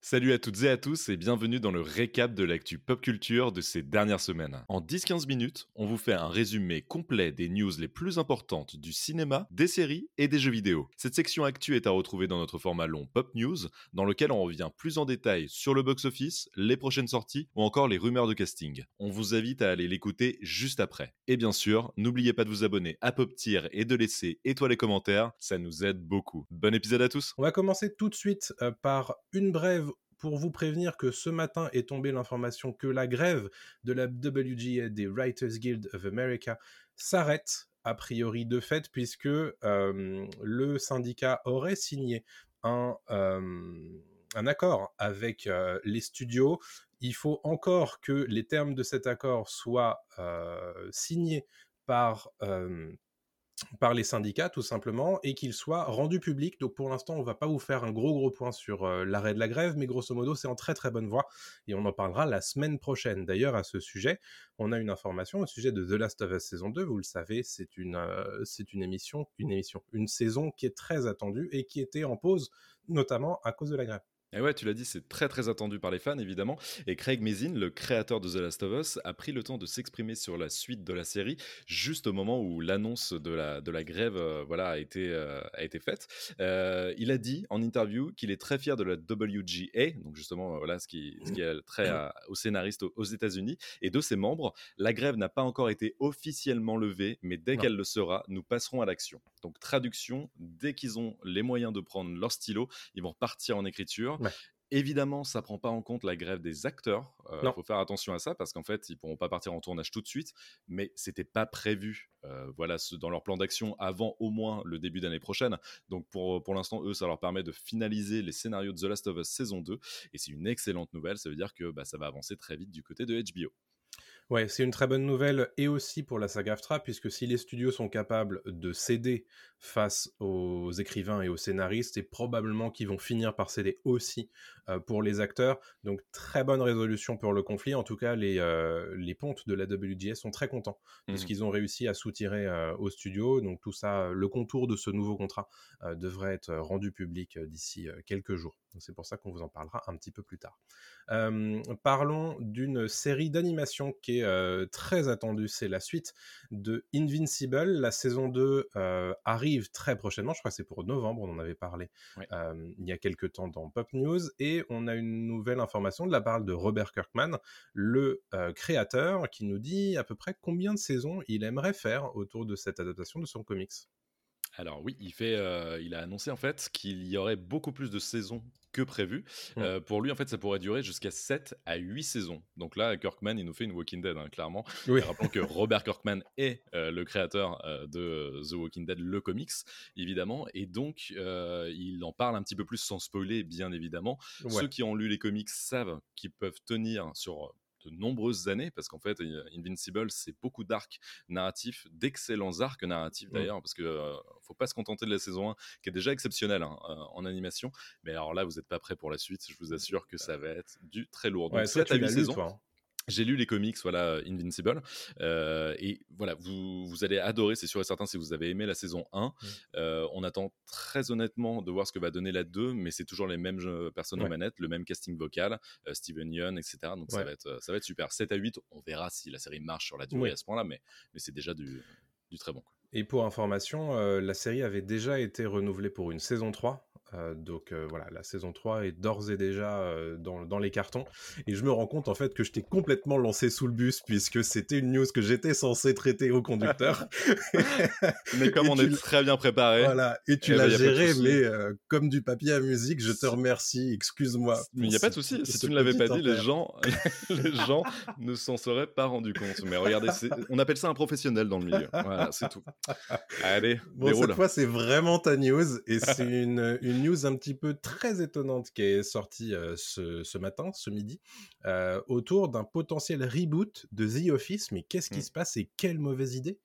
Salut à toutes et à tous et bienvenue dans le récap de l'actu pop culture de ces dernières semaines. En 10-15 minutes, on vous fait un résumé complet des news les plus importantes du cinéma, des séries et des jeux vidéo. Cette section actu est à retrouver dans notre format long Pop News, dans lequel on revient plus en détail sur le box-office, les prochaines sorties ou encore les rumeurs de casting. On vous invite à aller l'écouter juste après. Et bien sûr, n'oubliez pas de vous abonner à Pop Tier et de laisser étoiles et commentaires, ça nous aide beaucoup. Bon épisode à tous On va commencer tout de suite euh, par une brève pour vous prévenir que ce matin est tombée l'information que la grève de la WGA des Writers Guild of America s'arrête a priori de fait puisque euh, le syndicat aurait signé un, euh, accord avec euh, les studios. Il faut encore que les termes de cet accord soient signés par par les syndicats tout simplement et qu'il soit rendu public. Donc pour l'instant, on va pas vous faire un gros gros point sur euh, l'arrêt de la grève, mais grosso modo, c'est en très très bonne voie et on en parlera la semaine prochaine. D'ailleurs, à ce sujet, on a une information au sujet de The Last of Us saison 2. Vous le savez, c'est euh, c'est une émission, une émission, une saison qui est très attendue et qui était en pause notamment à cause de la grève. Et ouais, tu l'as dit, c'est très très attendu par les fans évidemment. Et Craig Mazin, le créateur de The Last of Us, a pris le temps de s'exprimer sur la suite de la série, juste au moment où l'annonce de la, de la grève euh, voilà, a, été, euh, a été faite. Euh, il a dit en interview qu'il est très fier de la WGA, donc justement voilà, ce, qui, ce qui est très aux scénaristes aux, États-Unis, et de ses membres. La grève n'a pas encore été officiellement levée, mais dès qu'elle le sera, nous passerons à l'action. Donc traduction, dès qu'ils ont les moyens de prendre leur stylo, ils vont repartir en écriture. Évidemment, ça prend pas en compte la grève des acteurs. Il faut faire attention à ça parce qu'en fait, ils pourront pas partir en tournage tout de suite, mais c'était pas prévu. voilà, dans leur plan d'action avant au moins le début d'année prochaine. Donc pour, pour l'instant, eux, ça leur permet de finaliser les scénarios de The Last of Us saison 2 et c'est une excellente nouvelle. Ça veut dire que bah, ça va avancer très vite du côté de HBO. Ouais, c'est une très bonne nouvelle et aussi pour la saga AFTRA, puisque si les studios sont capables de céder face aux écrivains et aux scénaristes, et probablement qu'ils vont finir par céder aussi euh, pour les acteurs. Donc très bonne résolution pour le conflit. En tout cas, les, euh, les pontes de la WGS sont très contents de ce mmh qu'ils ont réussi à soutirer euh, aux studios. Donc tout ça, le contour de ce nouveau contrat devrait être rendu public d'ici quelques jours. C'est pour ça qu'on vous en parlera un petit peu plus tard. parlons d'une série d'animation qui est très attendue. C'est la suite de Invincible. La saison 2 arrive très prochainement. Je crois que c'est pour novembre. On en avait parlé il y a quelques temps dans Pop News. Et on a une nouvelle information de la part de Robert Kirkman, le créateur, qui nous dit à peu près combien de saisons il aimerait faire autour de cette adaptation de son comics. Alors oui, il, fait, il a annoncé en fait qu'il y aurait beaucoup plus de saisons que prévu. Mmh. pour lui, en fait, ça pourrait durer jusqu'à 7 à 8 saisons. Donc là, Kirkman, il nous fait une Walking Dead, hein, clairement. Oui. Rappelons que Robert Kirkman est le créateur de The Walking Dead, le comics, évidemment. Et donc, il en parle un petit peu plus sans spoiler, bien évidemment. Ceux qui ont lu les comics savent qu'ils peuvent tenir sur de nombreuses années, parce qu'en fait, Invincible, c'est beaucoup d'arcs narratifs, d'excellents arcs narratifs mmh. d'ailleurs, parce que ne faut pas se contenter de la saison 1, qui est déjà exceptionnelle hein, en animation, mais alors là, vous n'êtes pas prêt pour la suite, je vous assure que ça va être du très lourd. Donc, ouais, 7 à 8 saisons. Hein. J'ai lu les comics, voilà, Invincible, euh, et voilà, vous, vous allez adorer, c'est sûr et certain, si vous avez aimé la saison 1. Mmh. Euh, on attend très honnêtement de voir ce que va donner la 2, mais c'est toujours les mêmes personnes aux manettes, le même casting vocal, euh, Steven Yeun, etc. Donc ça, va être, ça va être super. 7 à 8, on verra si la série marche sur la durée à ce point-là, mais, mais c'est déjà du, du très bon. Et pour information, la série avait déjà été renouvelée pour une saison 3 euh, donc euh, voilà, la saison 3 est d'ores et déjà euh, dans, dans, les cartons. Et je me rends compte en fait que je t'ai complètement lancé sous le bus puisque c'était une news que j'étais censé traiter au conducteur. mais comme on est très bien préparé. Voilà, et tu eh l'as ben, géré, mais comme du papier à musique, je te remercie, excuse-moi. Mais il n'y a pas de souci, si tu ne l'avais pas dit, les gens, les gens ne s'en seraient pas rendus compte. Mais regardez, on appelle ça un professionnel dans le milieu. Voilà, c'est tout. Allez, bon, cette fois, c'est vraiment ta news et c'est une, une news un petit peu très étonnante qui est sortie euh, ce, matin, ce midi, euh, autour d'un potentiel reboot de The Office. Mais qu'est-ce qui mmh. se passe et quelle mauvaise idée?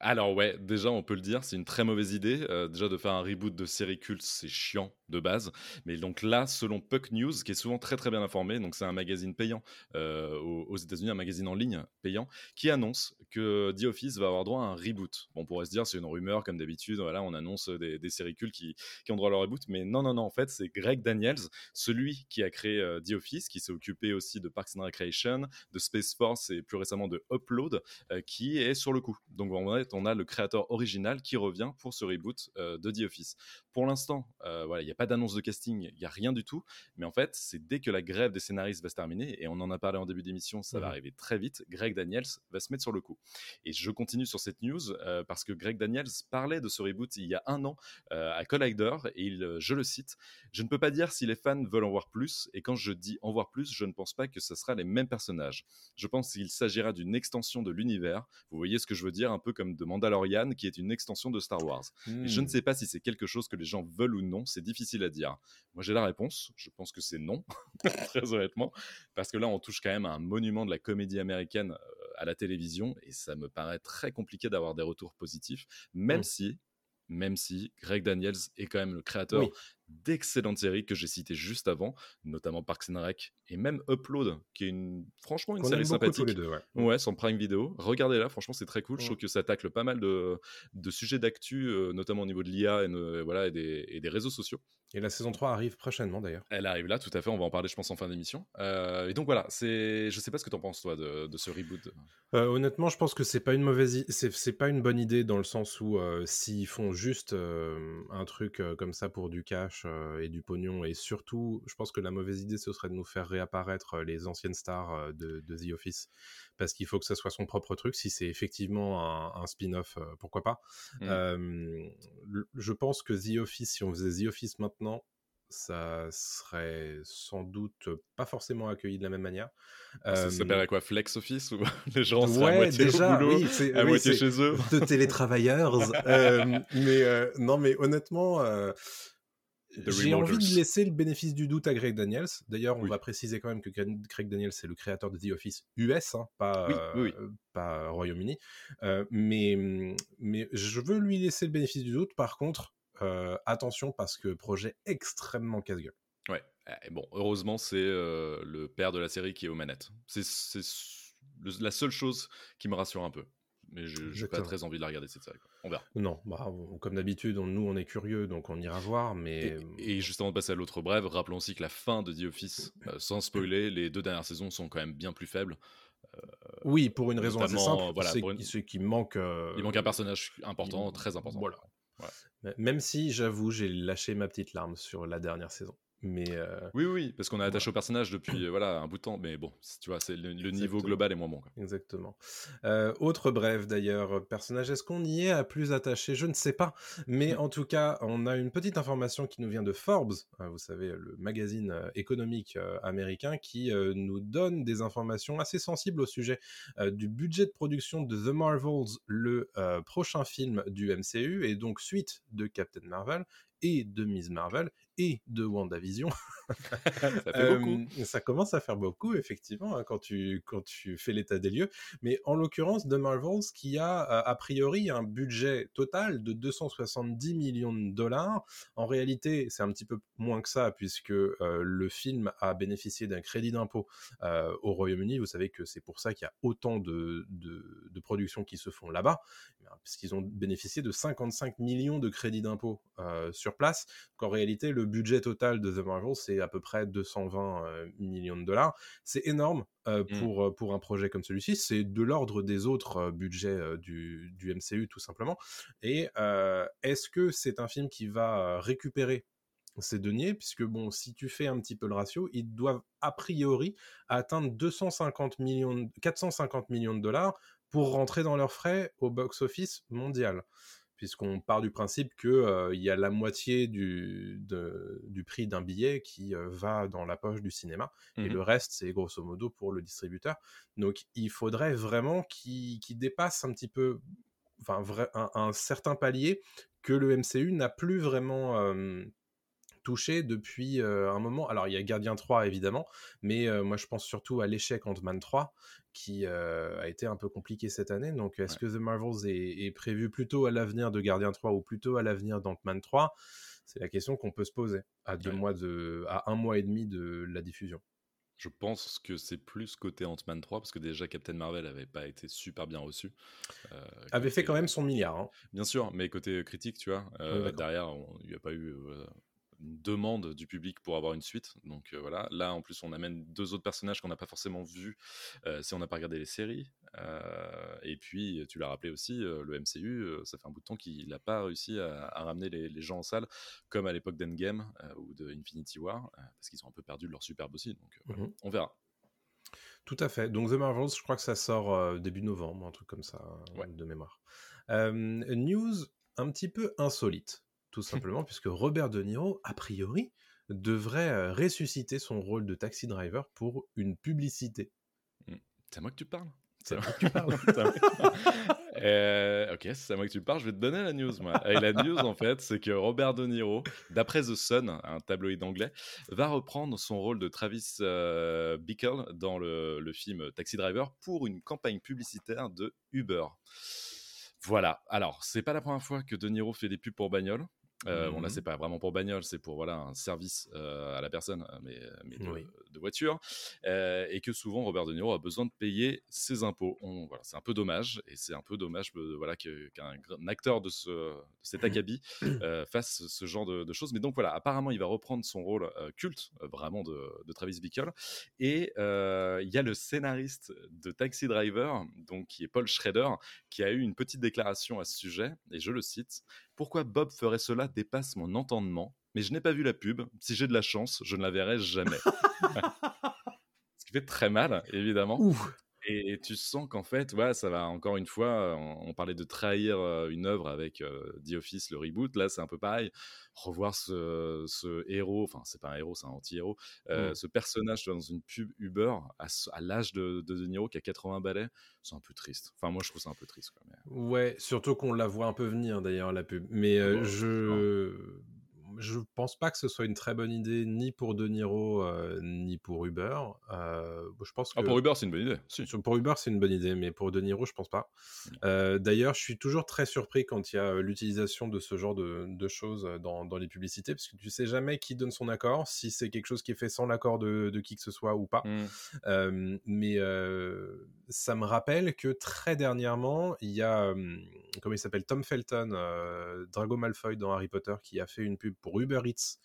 Alors ouais, déjà on peut le dire, c'est une très mauvaise idée. Euh, déjà de faire un reboot de série culte, c'est chiant de base. Mais donc là, selon Puck News, qui est souvent très très bien informé, donc c'est un magazine payant euh, aux, États-Unis, un magazine en ligne payant, qui annonce que The Office va avoir droit à un reboot. Bon, on pourrait se dire c'est une rumeur comme d'habitude, voilà, on annonce des, des séries cultes qui, qui, ont droit à leur reboot, mais non, non, non, en fait, c'est Greg Daniels, celui qui a créé euh, The Office, qui s'est occupé aussi de Parks and Recreation, de Space Force et plus récemment de Upload, euh, qui est sur le coup. Donc en fait, on a le créateur original qui revient pour ce reboot de The Office. Pour l'instant, voilà, il y a pas d'annonce de casting, il y a rien du tout. Mais en fait, c'est dès que la grève des scénaristes va se terminer, et on en a parlé en début d'émission, ça va mmh arriver très vite, Greg Daniels va se mettre sur le coup. Et je continue sur cette news euh, parce que Greg Daniels parlait de ce reboot il y a un an euh, à Collider, et il, euh, je le cite, je ne peux pas dire si les fans veulent en voir plus, et quand je dis en voir plus, je ne pense pas que ce sera les mêmes personnages. Je pense qu'il s'agira d'une extension de l'univers. Vous voyez ce que je veux dire, un peu comme de Mandalorian, qui est une extension de Star Wars. je ne mmh. sais pas si c'est quelque chose que les gens veulent ou non, c'est difficile à dire. Moi, j'ai la réponse. Je pense que c'est non, très honnêtement, parce que là, on touche quand même à un monument de la comédie américaine euh, à la télévision, et ça me paraît très compliqué d'avoir des retours positifs, même mmh. si même si Greg Daniels est quand même le créateur d'excellentes séries que j'ai citées juste avant, notamment Parks and Rec et même Upload, qui est une, franchement une série sympathique. deux, ouais. ouais. sans Prime Video. Regardez-la, franchement, c'est très cool. Je trouve que ça tacle pas mal de, de sujets d'actu, euh, notamment au niveau de l'IA et, voilà, et des, et des réseaux sociaux. Et la saison 3 arrive prochainement d'ailleurs. Elle arrive là, tout à fait. On va en parler, je pense, en fin d'émission. Euh, et donc voilà, c'est. Je sais pas ce que tu en penses toi de, de ce reboot. Euh, honnêtement, je pense que c'est pas une mauvaise, c'est pas une bonne idée dans le sens où s'ils font juste un truc comme ça pour du cash et du pognon, et surtout, je pense que la mauvaise idée ce serait de nous faire réapparaître les anciennes stars de, de The Office, parce qu'il faut que ça soit son propre truc. Si c'est effectivement un, spin-off, pourquoi pas. Mmh. je pense que The Office, si on faisait The Office maintenant, ça serait sans doute pas forcément accueilli de la même manière. Ah, ça s'appellerait quoi Flex Office ou les gens seraient à moitié déjà, au boulot, oui, à moitié chez eux? De télétravailleurs. mais non, mais honnêtement, j'ai envie de laisser le bénéfice du doute à Greg Daniels. D'ailleurs, on va préciser quand même que Greg Daniels, c'est le créateur de The Office US, hein, pas, pas Royaume-Uni. mais, mmh, mais je veux lui laisser le bénéfice du doute. Par contre, attention parce que projet extrêmement casse-gueule. Ouais, eh, bon, heureusement, c'est le père de la série qui est aux manettes. C'est la seule chose qui me rassure un peu mais je n'ai pas très envie de la regarder cette série. On verra. Non, bah, comme d'habitude, nous on est curieux, donc on ira voir. Mais et, juste avant de passer à l'autre brève, rappelons aussi que la fin de The Office, euh, sans spoiler, les deux dernières saisons sont quand même bien plus faibles. Euh, oui, pour une raison assez simple, voilà, c'est qu'il manque. Euh, il manque un personnage important, très important. Voilà. Même si, j'avoue, j'ai lâché ma petite larme sur la dernière saison. Mais euh, oui, oui, parce qu'on est attaché au personnage depuis euh, voilà un bout de temps, mais bon, tu vois, c'est le, niveau global est moins bon. Exactement. Euh, autre bref d'ailleurs, personnage, est-ce qu'on y est à plus attaché? Je ne sais pas, mais en tout cas, on a une petite information qui nous vient de Forbes, hein, vous savez, le magazine économique américain, qui nous donne des informations assez sensibles au sujet du budget de production de The Marvels, le prochain film du MCU, et donc suite de Captain Marvel et de Ms. Marvel et de WandaVision. ça fait beaucoup. ça commence à faire beaucoup, effectivement, hein, quand, tu, quand tu fais l'état des lieux. Mais en l'occurrence, The Marvels, qui a a priori un budget total de 270 millions de dollars. En réalité, c'est un petit peu moins que ça, puisque le film a bénéficié d'un crédit d'impôt au Royaume-Uni. Vous savez que c'est pour ça qu'il y a autant de, de, de productions qui se font là-bas, puisqu'ils ont bénéficié de 55 millions de crédits d'impôt sur place. Qu'en réalité, le budget total de The Marvels, c'est à peu près 220 euh, millions de dollars. C'est énorme euh, mmh. pour, euh, pour un projet comme celui-ci. C'est de l'ordre des autres budgets du, du, MCU, tout simplement. Et est-ce que c'est un film qui va récupérer ces deniers, puisque bon, si tu fais un petit peu le ratio, ils doivent a priori atteindre 250 millions, 450 millions de dollars pour rentrer dans leurs frais au box-office mondial puisqu'on part du principe qu'il euh, y a la moitié du, du prix d'un billet qui euh, va dans la poche du cinéma, et mmh le reste, c'est grosso modo pour le distributeur. Donc il faudrait vraiment qu'il dépasse un petit peu, enfin un, certain palier que le MCU n'a plus vraiment touché depuis un moment. Alors, il y a Gardien 3, évidemment, mais moi, je pense surtout à l'échec Ant-Man 3, qui a été un peu compliqué cette année. Donc, est-ce que The Marvels est, prévu plutôt à l'avenir de Gardien 3 ou plutôt à l'avenir d'Ant-Man 3 C'est la question qu'on peut se poser à deux mois de, à un mois et demi de la diffusion. Je pense que c'est plus côté Ant-Man 3, parce que déjà Captain Marvel avait pas été super bien reçu. Euh, avait fait quand même son milliard. Hein. Bien sûr, mais côté critique, tu vois, euh, derrière, il n'y a pas eu euh, une demande du public pour avoir une suite. Donc euh, voilà, là en plus on amène deux autres personnages qu'on n'a pas forcément vus euh, si on n'a pas regardé les séries. Euh, et puis tu l'as rappelé aussi, le MCU, ça fait un bout de temps qu'il n'a pas réussi à, ramener les, gens en salle comme à l'époque d'Endgame ou de Infinity War, parce qu'ils ont un peu perdu leur superbe aussi. Donc mmh on verra. Tout à fait. Donc The Marvels, je crois que ça sort début novembre, un truc comme ça, de mémoire. news un petit peu insolite tout simplement, puisque Robert De Niro, a priori, devrait euh, ressusciter son rôle de taxi driver pour une publicité. Mmh. C'est à moi que tu parles C'est à moi que tu parles. Euh, ok, c'est à moi que tu parles. Je vais te donner la news, moi. Et la news, en fait, c'est que Robert De Niro, d'après The Sun, un tabloïd anglais, va reprendre son rôle de Travis euh, Bickle dans le, le, film Taxi Driver pour une campagne publicitaire de Uber. Voilà. Alors, c'est pas la première fois que De Niro fait des pubs pour bagnole. Euh, Bon là mmh c'est pas vraiment pour bagnole, c'est pour voilà un service euh, à la personne, euh, mais, mais de, voiture, euh, et que souvent Robert De Niro a besoin de payer ses impôts. voilà, c'est un peu dommage, et c'est un peu dommage voilà qu'un acteur de, ce, de cet mmh acabit fasse ce genre de, choses. Mais donc voilà, apparemment il va reprendre son rôle culte, vraiment de, de, Travis Bickle, et il y a le scénariste de Taxi Driver, donc qui est Paul Schrader, qui a eu une petite déclaration à ce sujet, et je le cite. Pourquoi Bob ferait cela dépasse mon entendement, mais je n'ai pas vu la pub. Si j'ai de la chance, je ne la verrai jamais. Ce qui fait très mal, évidemment. Et, tu sens qu'en fait, ouais, ça va encore une fois, on, parlait de trahir une œuvre avec The Office, le reboot. Là, c'est un peu pareil. Revoir ce, héros, enfin, c'est pas un héros, c'est un anti-héros, mmh. ce personnage dans une pub Uber à, l'âge de, de, Niro qui a 80 balais, c'est un peu triste. Enfin, moi, je trouve ça un peu triste. Quoi, Ouais, surtout qu'on la voit un peu venir d'ailleurs, la pub. Mais ah je je pense pas que ce soit une très bonne idée ni pour De Niro euh, ni pour Uber. Euh, je pense ah, pour Uber, c'est une bonne idée. Pour Uber, c'est une bonne idée, mais pour De Niro, je pense pas. Mmh. Euh, d'ailleurs, je suis toujours très surpris quand il y a l'utilisation de ce genre de, choses dans, les publicités, parce que tu sais jamais qui donne son accord, si c'est quelque chose qui est fait sans l'accord de, qui que ce soit ou pas. Mmh. mais ça me rappelle que très dernièrement, il y a, comment il s'appelle, Tom Felton, Drago Malfoy dans Harry Potter, qui a fait une pub pour Uber Eats,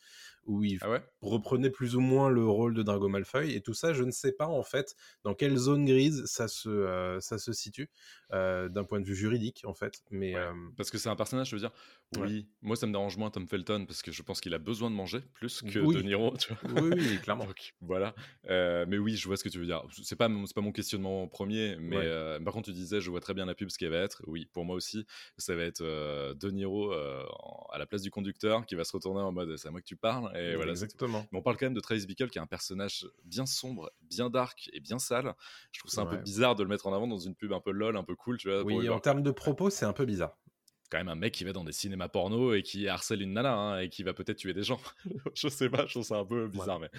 où il ah reprenait plus ou moins le rôle de Drago Malfoy. Et tout ça, je ne sais pas en fait dans quelle zone grise ça se, euh, ça se situe, euh, d'un point de vue juridique en fait. Mais, euh, Parce que c'est un personnage, je veux dire, oui, moi ça me dérange moins Tom Felton, parce que je pense qu'il a besoin de manger plus que De Niro. Oui, oui, clairement. voilà. mais oui, je vois ce que tu veux dire. C'est pas, pas mon questionnement premier, mais par contre, tu disais, je vois très bien la pub, ce qu'elle va être. Oui, pour moi aussi, ça va être De Niro à la place du conducteur qui va se retourner en mode c'est à moi que tu parles. Et voilà, Exactement. Mais on parle quand même de Travis Bickle qui est un personnage bien sombre, bien dark et bien sale. Je trouve ça un peu bizarre de le mettre en avant dans une pub un peu lol, un peu cool, tu vois. Oui, en termes de propos, c'est un peu bizarre quand même un mec qui va dans des cinémas porno et qui harcèle une nana hein, et qui va peut-être tuer des gens. je sais pas, je trouve ça un peu bizarre. Mais...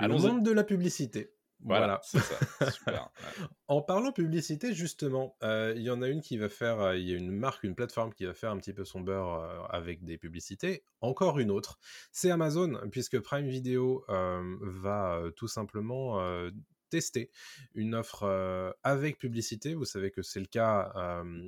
Le monde de la publicité. Voilà, c'est ça. Super. en parlant publicité, justement, euh, il y en a une qui va faire, euh, il y a une marque, une plateforme qui va faire un petit peu son beurre euh, avec des publicités. Encore une autre, c'est Amazon, puisque Prime Video va tout simplement tester une offre euh, avec publicité. Vous savez que c'est le cas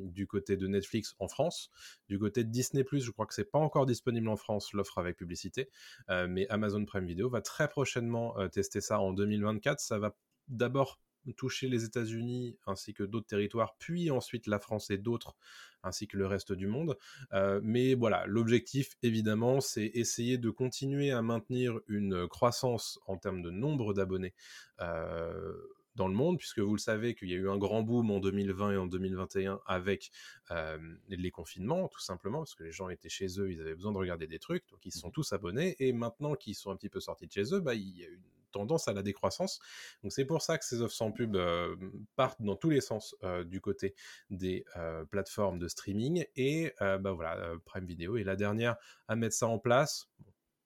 du côté de Netflix en France. Du côté de Disney ⁇ je crois que c'est pas encore disponible en France, l'offre avec publicité. Euh, mais Amazon Prime Video va très prochainement euh, tester ça en 2024. Ça va d'abord toucher les États-Unis ainsi que d'autres territoires, puis ensuite la France et d'autres, ainsi que le reste du monde. Euh, mais voilà, l'objectif, évidemment, c'est essayer de continuer à maintenir une croissance en termes de nombre d'abonnés. Euh, dans le monde, puisque vous le savez qu'il y a eu un grand boom en 2020 et en 2021 avec euh, les confinements, tout simplement, parce que les gens étaient chez eux, ils avaient besoin de regarder des trucs, donc ils sont mmh tous abonnés, et maintenant qu'ils sont un petit peu sortis de chez eux, bah, il y a une tendance à la décroissance. Donc c'est pour ça que ces offres sans pub euh, partent dans tous les sens euh, du côté des euh, plateformes de streaming. Et bah voilà, Prime Video est la dernière à mettre ça en place.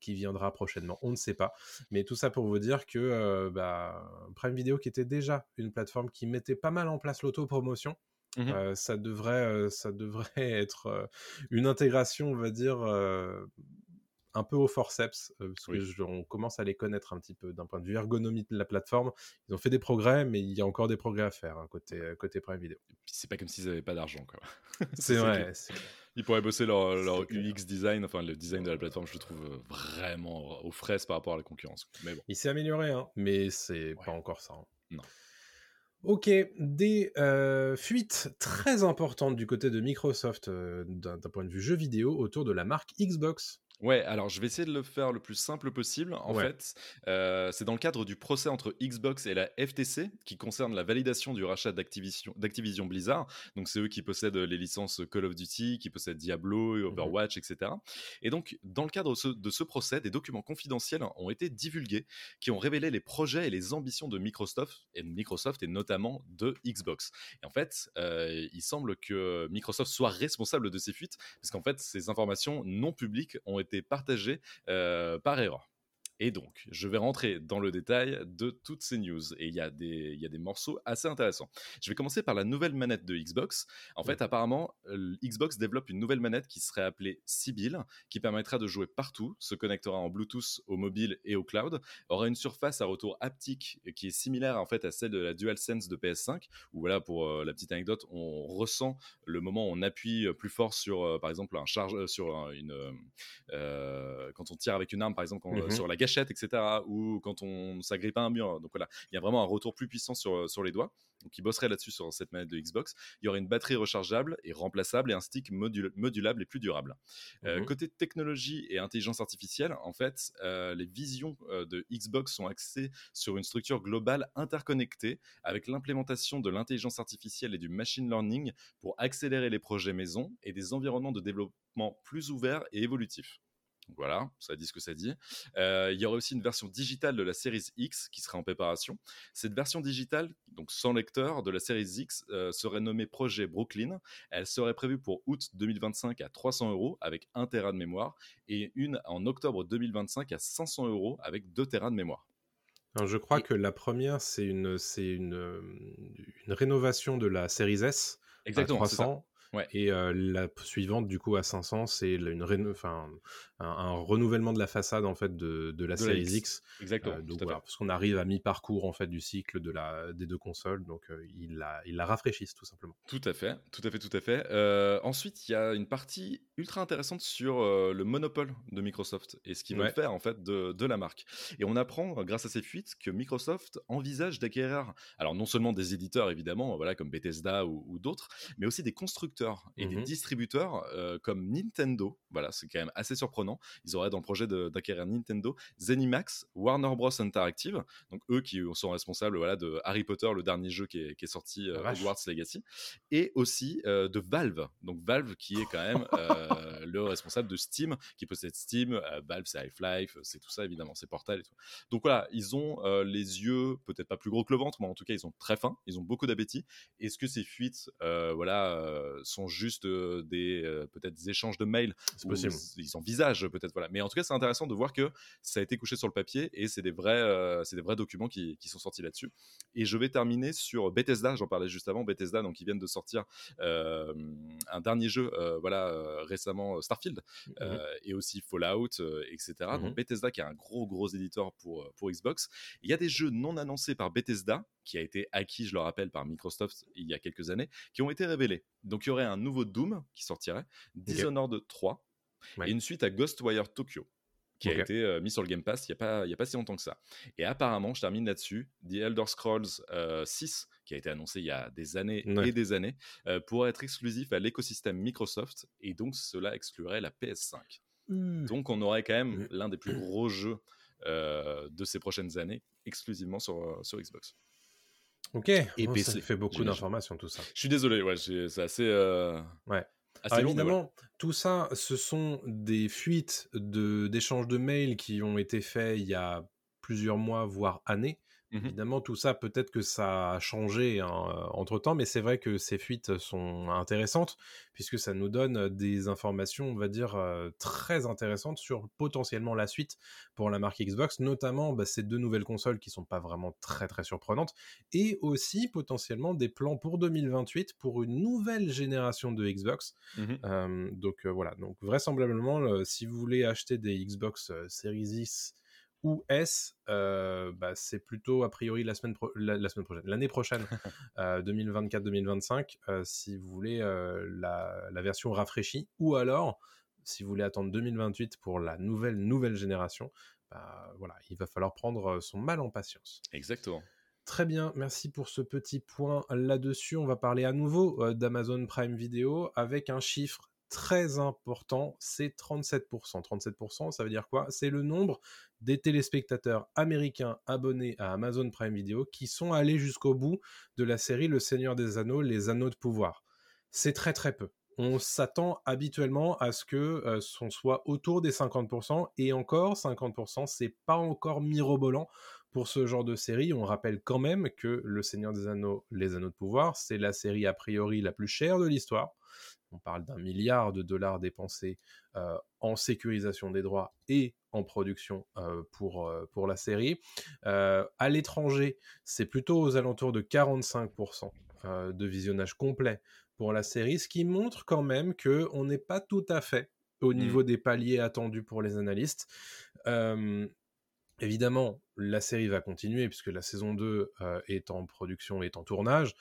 qui viendra prochainement, on ne sait pas. Mais tout ça pour vous dire que bah, Prime Video, qui était déjà une plateforme qui mettait pas mal en place l'autopromotion, mmh ça devrait, ça devrait être une intégration, on va dire, un peu au forceps, parce que on commence à les connaître un petit peu d'un point de vue ergonomie de la plateforme. Ils ont fait des progrès, mais il y a encore des progrès à faire hein, côté, côté Prime Video. C'est pas comme s'ils n'avaient pas d'argent. c'est vrai. Ils pourraient bosser leur, leur UX design, enfin le design de la plateforme, je le trouve vraiment aux fraises par rapport à la concurrence. Mais bon. Il s'est amélioré, hein, mais c'est pas encore ça. Hein. Non. Ok, des euh, fuites très importantes du côté de Microsoft euh, d'un point de vue jeu vidéo autour de la marque Xbox. Ouais, alors je vais essayer de le faire le plus simple possible. En fait, euh, c'est dans le cadre du procès entre Xbox et la FTC qui concerne la validation du rachat d'Activision Blizzard. Donc c'est eux qui possèdent les licences Call of Duty, qui possèdent Diablo, mmh Overwatch, etc. Et donc dans le cadre de ce procès, des documents confidentiels ont été divulgués qui ont révélé les projets et les ambitions de Microsoft et, Microsoft et notamment de Xbox. Et en fait, euh, il semble que Microsoft soit responsable de ces fuites parce qu'en fait, ces informations non publiques ont été partagé par erreur. Et donc, je vais rentrer dans le détail de toutes ces news. Et il y, a des, il y a des morceaux assez intéressants. Je vais commencer par la nouvelle manette de Xbox. En fait, apparemment, Xbox développe une nouvelle manette qui serait appelée Sibyl, qui permettra de jouer partout, se connectera en Bluetooth au mobile et au cloud, aura une surface à retour haptique qui est similaire en fait à celle de la DualSense de PS5, où voilà, pour euh, la petite anecdote, on ressent le moment où on appuie plus fort sur, euh, par exemple, un charge, sur une... Euh, quand on tire avec une arme, par exemple, mmh sur la gâchette, etc. Ou quand on s'agrippe à un mur. Donc voilà, il y a vraiment un retour plus puissant sur, sur les doigts. Donc il bosserait là-dessus sur cette manette de Xbox. Il y aurait une batterie rechargeable et remplaçable et un stick modulable et plus durable. Euh, mmh côté technologie et intelligence artificielle, en fait, euh, les visions euh, de Xbox sont axées sur une structure globale interconnectée avec l'implémentation de l'intelligence artificielle et du machine learning pour accélérer les projets maison et des environnements de développement plus ouverts et évolutifs. Voilà, ça dit ce que ça dit. Euh, il y aurait aussi une version digitale de la Series X qui serait en préparation. Cette version digitale, donc sans lecteur, de la Series X euh, serait nommée Projet Brooklyn. Elle serait prévue pour août 2025 à 300 euros avec 1 Tera de mémoire et une en octobre 2025 à 500 euros avec 2 Tera de mémoire. je crois que la première, c'est une, une, euh, une rénovation de la Series S Exactement, à 300 et la suivante, du coup, à 500, c'est une enfin, un, renouvellement de la façade en fait de, la série X. Exactement. donc voilà, parce qu'on arrive à mi-parcours en fait du cycle de la, des deux consoles, donc ils, la, ils la rafraîchissent tout simplement. Tout à fait, tout à fait, tout à fait. ensuite, il y a une partie ultra intéressante sur le monopole de Microsoft et ce qu'ils veulent faire en fait de, de, la marque. Et on apprend grâce à ces fuites que Microsoft envisage d'acquérir, alors non seulement des éditeurs évidemment, voilà comme Bethesda ou, ou d'autres, mais aussi des constructeurs et des mmh distributeurs comme Nintendo. Voilà, c'est quand même assez surprenant. Ils auraient dans le projet d'acquérir Nintendo, Zenimax, Warner Bros Interactive, donc eux qui sont responsables voilà, de Harry Potter, le dernier jeu qui est, sorti, euh, Hogwarts Legacy, et aussi de Valve. Donc Valve qui est quand même le responsable de Steam, qui possède Steam. Valve, c'est Half-Life, c'est tout ça évidemment, c'est Portal et tout. Donc voilà, ils ont les yeux peut-être pas plus gros que le ventre, mais en tout cas ils sont très fins, ils ont beaucoup d'appétit. Est-ce que ces fuites, voilà, sont juste des peut-être des échanges de mails. C'est possible. Ils, envisagent peut-être voilà. Mais en tout cas, c'est intéressant de voir que ça a été couché sur le papier et c'est des vrais, c'est des vrais documents qui, qui sont sortis là-dessus. Et je vais terminer sur Bethesda. J'en parlais juste avant. Bethesda, donc ils viennent de sortir un dernier jeu, voilà, récemment Starfield mmh et aussi Fallout, etc. Mmh donc Bethesda qui est un gros gros éditeur pour pour Xbox. Il y a des jeux non annoncés par Bethesda qui a été acquis, je le rappelle, par Microsoft il y a quelques années, qui ont été révélés. Donc il y aurait un nouveau Doom qui sortirait, Dishonored 3, et une suite à Ghostwire Tokyo qui a été euh, mis sur le Game Pass il n'y a, pas, a pas si longtemps que ça. Et apparemment, je termine là-dessus, The Elder Scrolls 6, euh, qui a été annoncé il y a des années et des années, euh, pourrait être exclusif à l'écosystème Microsoft, et donc cela exclurait la PS5. Mmh. Donc on aurait quand même mmh. l'un des plus gros jeux de ces prochaines années exclusivement sur, sur Xbox. Ok, et oh, ça fait beaucoup d'informations tout ça. Je suis désolé, ouais, c'est assez. Ouais. évidemment, tout ça, ce sont des fuites de d'échanges de mails qui ont été faits il y a plusieurs mois, voire années. Mmh Évidemment, tout ça, peut-être que ça a changé hein, entre temps, mais c'est vrai que ces fuites sont intéressantes puisque ça nous donne des informations, on va dire, très intéressantes sur potentiellement la suite pour la marque Xbox, notamment bah, ces deux nouvelles consoles qui sont pas vraiment très très surprenantes et aussi potentiellement des plans pour 2028 pour une nouvelle génération de Xbox. Mmh donc voilà, donc vraisemblablement, si vous voulez acheter des Xbox Series X ou S, euh, bah, c'est plutôt a priori la semaine, la, semaine prochaine, l'année prochaine, 2024-2025, euh, euh, si vous voulez la, la, version rafraîchie, ou alors si vous voulez attendre 2028 pour la nouvelle nouvelle génération, bah, voilà, il va falloir prendre son mal en patience. Exactement. Très bien, merci pour ce petit point là-dessus. On va parler à nouveau d'Amazon Prime Video avec un chiffre très important, c'est 37%. 37%, ça veut dire quoi? C'est le nombre des téléspectateurs américains abonnés à Amazon Prime Video qui sont allés jusqu'au bout de la série Le Seigneur des Anneaux, les Anneaux de pouvoir. C'est très très peu. On s'attend habituellement à ce que euh, son soit autour des 50%, et encore 50%, c'est pas encore mirobolant pour ce genre de série. On rappelle quand même que Le Seigneur des Anneaux, les Anneaux de pouvoir, c'est la série a priori la plus chère de l'histoire on parle d'un milliard de dollars dépensés euh, en sécurisation des droits et en production euh, pour, euh, pour la série. à l'étranger, c'est plutôt aux alentours de 45% de visionnage complet pour la série, ce qui montre quand même qu'on n'est pas tout à fait au mmh. niveau des paliers attendus pour les analystes. Évidemment, la série va continuer puisque la saison 2 est en production, est en tournage.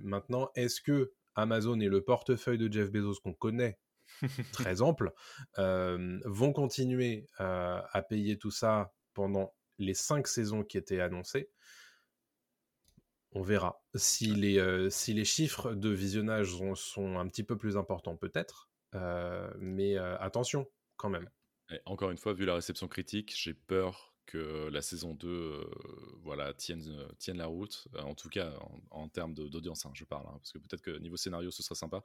maintenant, est-ce que Amazon et le portefeuille de Jeff Bezos qu'on connaît très ample, euh, vont continuer euh, à payer tout ça pendant les cinq saisons qui étaient annoncées. On verra. Si les, euh, si les chiffres de visionnage sont, un petit peu plus importants, peut-être. mais attention, quand même. encore une fois, vu la réception critique, j'ai peur que la saison 2 euh, voilà, tienne, tienne la route, en tout cas en, termes d'audience, hein, je parle, hein, parce que peut-être que niveau scénario ce sera sympa.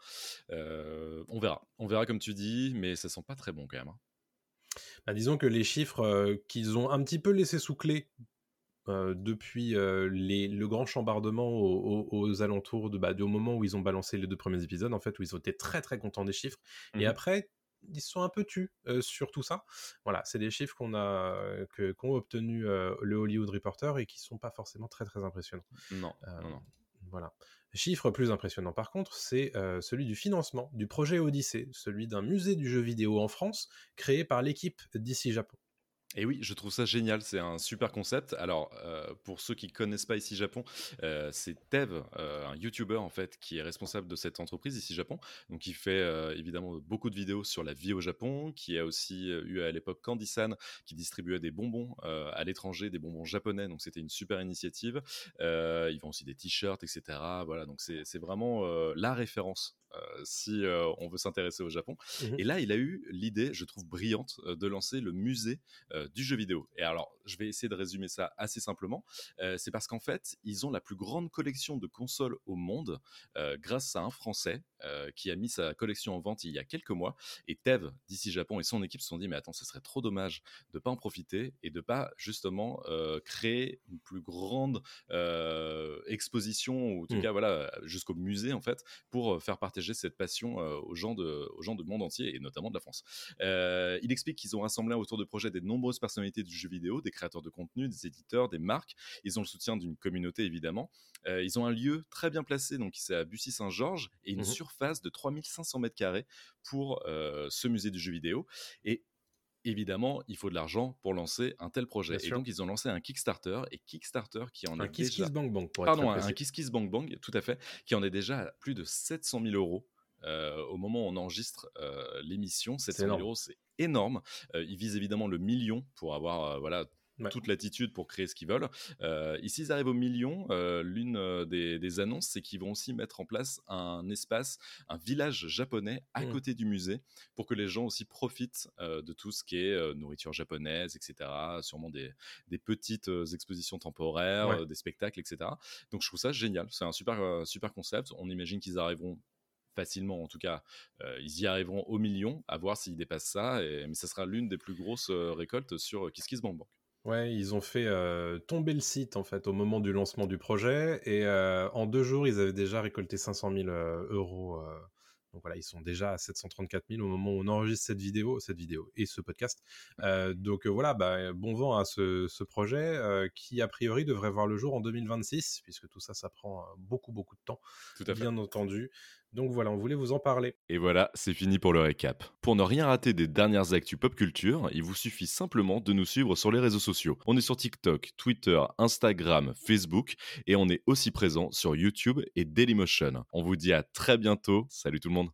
on verra, on verra comme tu dis, mais ça sent pas très bon quand même. Hein. Bah, disons que les chiffres qu'ils ont un petit peu laissé sous clé depuis les, le grand chambardement aux, alentours de, bah, au moment où ils ont balancé les deux premiers épisodes, en fait, où ils ont été très très contents des chiffres. Et mmh après, ils sont un peu tus sur tout ça. Voilà, c'est des chiffres qu'on a qu'ont obtenu le Hollywood Reporter et qui sont pas forcément très très impressionnants. Non, non, Voilà. Chiffre plus impressionnant par contre, c'est celui du financement du projet Odyssée, celui d'un musée du jeu vidéo en France créé par l'équipe d'ici Japon. Et oui, je trouve ça génial, c'est un super concept. Alors, euh, pour ceux qui connaissent pas ici Japon, euh, c'est Tev, euh, un YouTuber en fait, qui est responsable de cette entreprise ici Japon. Donc, il fait évidemment beaucoup de vidéos sur la vie au Japon, qui a aussi eu à l'époque Candy-san, qui distribuait des bonbons à l'étranger, des bonbons japonais. Donc, c'était une super initiative. ils font aussi des t-shirts, etc. Voilà, donc c'est vraiment la référence si on veut s'intéresser au Japon. Mmh Et là, il a eu l'idée, je trouve brillante, de lancer le musée du jeu vidéo. Et alors, je vais essayer de résumer ça assez simplement. Euh, c'est parce qu'en fait, ils ont la plus grande collection de consoles au monde euh, grâce à un Français euh, qui a mis sa collection en vente il y a quelques mois. Et Tev, d'ici Japon, et son équipe se sont dit, mais attends, ce serait trop dommage de pas en profiter et de pas justement créer une plus grande exposition, ou en tout mmh. cas, voilà, jusqu'au musée, en fait, pour faire partager cette passion aux, gens de, aux gens du monde entier, et notamment de la France. il explique qu'ils ont rassemblé autour de projets des nombreuses personnalités du jeu vidéo, des créateurs de contenu, des éditeurs, des marques. Ils ont le soutien d'une communauté, évidemment. Euh, ils ont un lieu très bien placé, donc c'est à Bussy-Saint-Georges, et une mmh surface de 3500 mètres carrés pour euh, ce musée du jeu vidéo. Et évidemment, il faut de l'argent pour lancer un tel projet. et donc, ils ont lancé un Kickstarter, et Kickstarter qui en un est Kiss déjà... Kiss Bang Bang, pour Pardon, un Kiss Kiss Bang Bang, tout à fait, qui en est déjà à plus de 700 000 euros. Euh, au moment où on enregistre l'émission, 700 000 euros, c'est énorme. ils visent évidemment le million pour avoir voilà toute l'attitude pour créer ce qu'ils veulent. Euh, ici, ils arrivent au million. Euh, l'une euh, des, annonces, c'est qu'ils vont aussi mettre en place un espace, un village japonais à mmh. côté du musée pour que les gens aussi profitent de tout ce qui est nourriture japonaise, etc. Sûrement des, petites expositions temporaires, des spectacles, etc. Donc, je trouve ça génial. C'est un super, super concept. On imagine qu'ils arriveront facilement, en tout cas, ils y arriveront au million, à voir s'ils dépassent ça, mais ça sera l'une des plus grosses récoltes sur Kiss Kiss Bank Ouais, ils ont fait tomber le site en fait au moment du lancement du projet et en deux jours ils avaient déjà récolté 500 000 euros. donc voilà, ils sont déjà à 734 000 au moment où on enregistre cette vidéo, cette vidéo et ce podcast. donc voilà, bah, bon vent à ce, ce projet qui a priori devrait voir le jour en 2026 puisque tout ça, ça prend beaucoup beaucoup de temps, Tout à fait. bien entendu. Donc voilà, on voulait vous en parler. Et voilà, c'est fini pour le récap. Pour ne rien rater des dernières actus pop culture, il vous suffit simplement de nous suivre sur les réseaux sociaux. On est sur TikTok, Twitter, Instagram, Facebook et on est aussi présent sur YouTube et Dailymotion. On vous dit à très bientôt. Salut tout le monde.